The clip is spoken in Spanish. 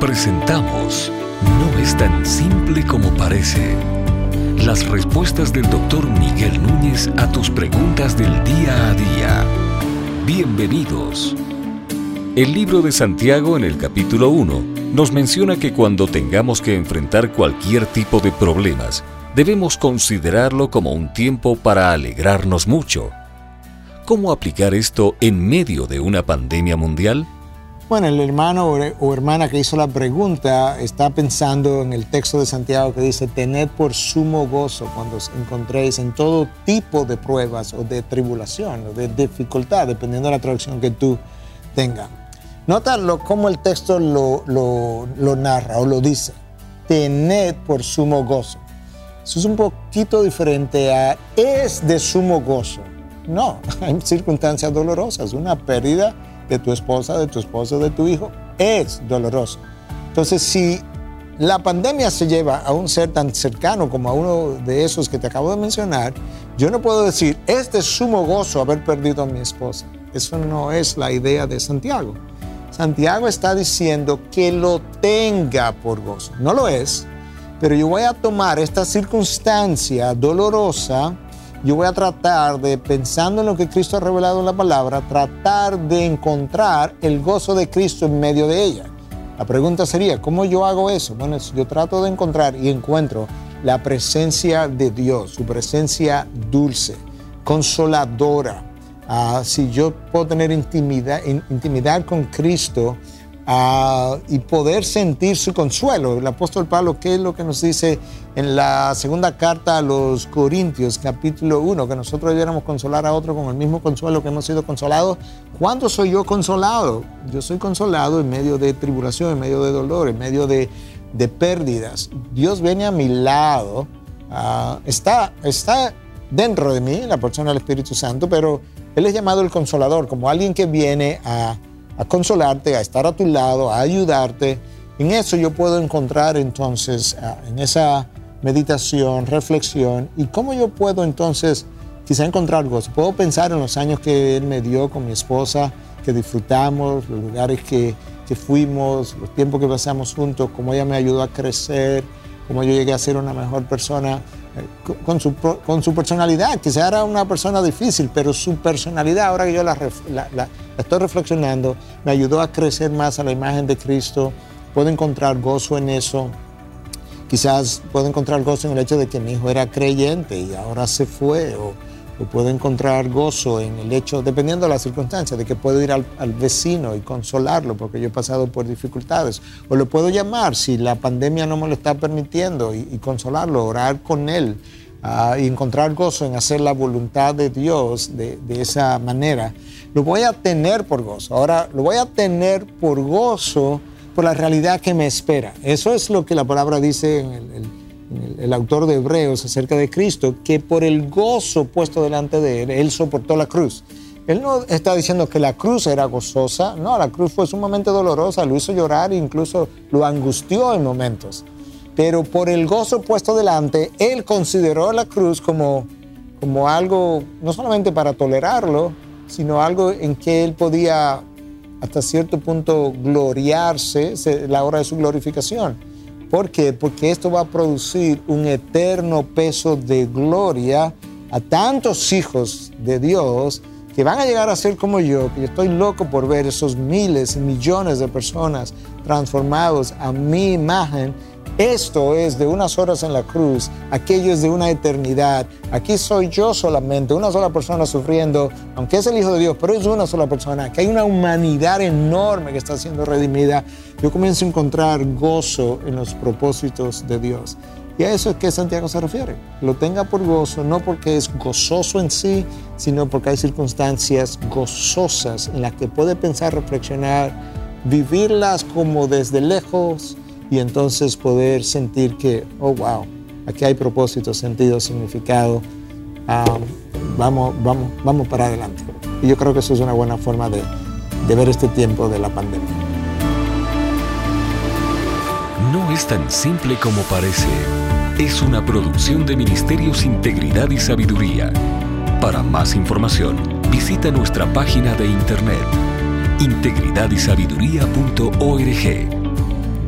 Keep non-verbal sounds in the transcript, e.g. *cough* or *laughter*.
Presentamos No es tan simple como parece. Las respuestas del doctor Miguel Núñez a tus preguntas del día a día. Bienvenidos. El libro de Santiago en el capítulo 1 nos menciona que cuando tengamos que enfrentar cualquier tipo de problemas, debemos considerarlo como un tiempo para alegrarnos mucho. ¿Cómo aplicar esto en medio de una pandemia mundial? Bueno, el hermano o hermana que hizo la pregunta está pensando en el texto de Santiago que dice, tened por sumo gozo cuando os encontréis en todo tipo de pruebas o de tribulación o de dificultad, dependiendo de la traducción que tú tengas. Nota cómo el texto lo, lo, narra o lo dice. Tened por sumo gozo. Eso es un poquito diferente a es de sumo gozo. No, *laughs* hay circunstancias dolorosas, una pérdida de tu esposa, de tu esposo, de tu hijo, es doloroso. Entonces, si la pandemia se lleva a un ser tan cercano como a uno de esos que te acabo de mencionar, yo no puedo decir, es de sumo gozo haber perdido a mi esposa. Eso no es la idea de Santiago. Santiago está diciendo que lo tenga por gozo. No lo es, pero yo voy a tomar esta circunstancia dolorosa, yo voy a tratar de, pensando en lo que Cristo ha revelado en la palabra, tratar de encontrar el gozo de Cristo en medio de ella. La pregunta sería, ¿cómo yo hago eso? Bueno, yo trato de encontrar y encuentro la presencia de Dios, su presencia dulce, consoladora, Ah, si yo puedo tener intimidad, intimidad con Cristo ah, y poder sentir su consuelo. El apóstol Pablo, ¿qué es lo que nos dice en la segunda carta a los Corintios, capítulo 1? Que nosotros debiéramos consolar a otro con el mismo consuelo que hemos sido consolados. ¿Cuándo soy yo consolado? Yo soy consolado en medio de tribulación, en medio de dolor, en medio de, de pérdidas. Dios viene a mi lado, ah, está, está dentro de mí, la persona del Espíritu Santo, pero él es llamado el consolador, como alguien que viene a, consolarte, a estar a tu lado, a ayudarte. En eso yo puedo encontrar entonces, ah, en esa meditación, reflexión, y cómo yo puedo entonces quizá encontrar gozo. Puedo pensar en los años que Él me dio con mi esposa, que disfrutamos, los lugares que, que fuimos, los tiempos que pasamos juntos, cómo ella me ayudó a crecer, cómo yo llegué a ser una mejor persona con su, con su personalidad. Quizá era una persona difícil, pero su personalidad, ahora que yo la, estoy reflexionando, me ayudó a crecer más a la imagen de Cristo. Puedo encontrar gozo en eso. Quizás puedo encontrar gozo en el hecho de que mi hijo era creyente y ahora se fue. O puedo encontrar gozo en el hecho, dependiendo de las circunstancias, de que puedo ir al, vecino y consolarlo porque yo he pasado por dificultades. O lo puedo llamar si la pandemia no me lo está permitiendo y, consolarlo, orar con él uh, y encontrar gozo en hacer la voluntad de Dios de, esa manera. Lo voy a tener por gozo. Ahora, lo voy a tener por gozo por la realidad que me espera. Eso es lo que la palabra dice en el el, autor de Hebreos acerca de Cristo, que por el gozo puesto delante de él, él soportó la cruz. Él no está diciendo que la cruz era gozosa, no, la cruz fue sumamente dolorosa, lo hizo llorar e incluso lo angustió en momentos. Pero por el gozo puesto delante, él consideró la cruz como, como algo, no solamente para tolerarlo, sino algo en que él podía hasta cierto punto gloriarse, la hora de su glorificación. ¿Por qué? Porque esto va a producir un eterno peso de gloria a tantos hijos de Dios que van a llegar a ser como yo, que yo estoy loco por ver esos miles y millones de personas transformados a mi imagen esto es de unas horas en la cruz, aquello es de una eternidad. Aquí soy yo solamente, una sola persona sufriendo, aunque es el Hijo de Dios, pero es una sola persona, que hay una humanidad enorme que está siendo redimida. Yo comienzo a encontrar gozo en los propósitos de Dios. Y a eso es que Santiago se refiere. Lo tenga por gozo, no porque es gozoso en sí, sino porque hay circunstancias gozosas en las que puede pensar, reflexionar, vivirlas como desde lejos y entonces poder sentir que, oh, wow, aquí hay propósito, sentido, significado, vamos, vamos, vamos para adelante. Y yo creo que eso es una buena forma de, de ver este tiempo de la pandemia. No es tan simple como parece. Es una producción de Ministerios Integridad y Sabiduría. Para más información, visita nuestra página de internet integridadysabiduría.org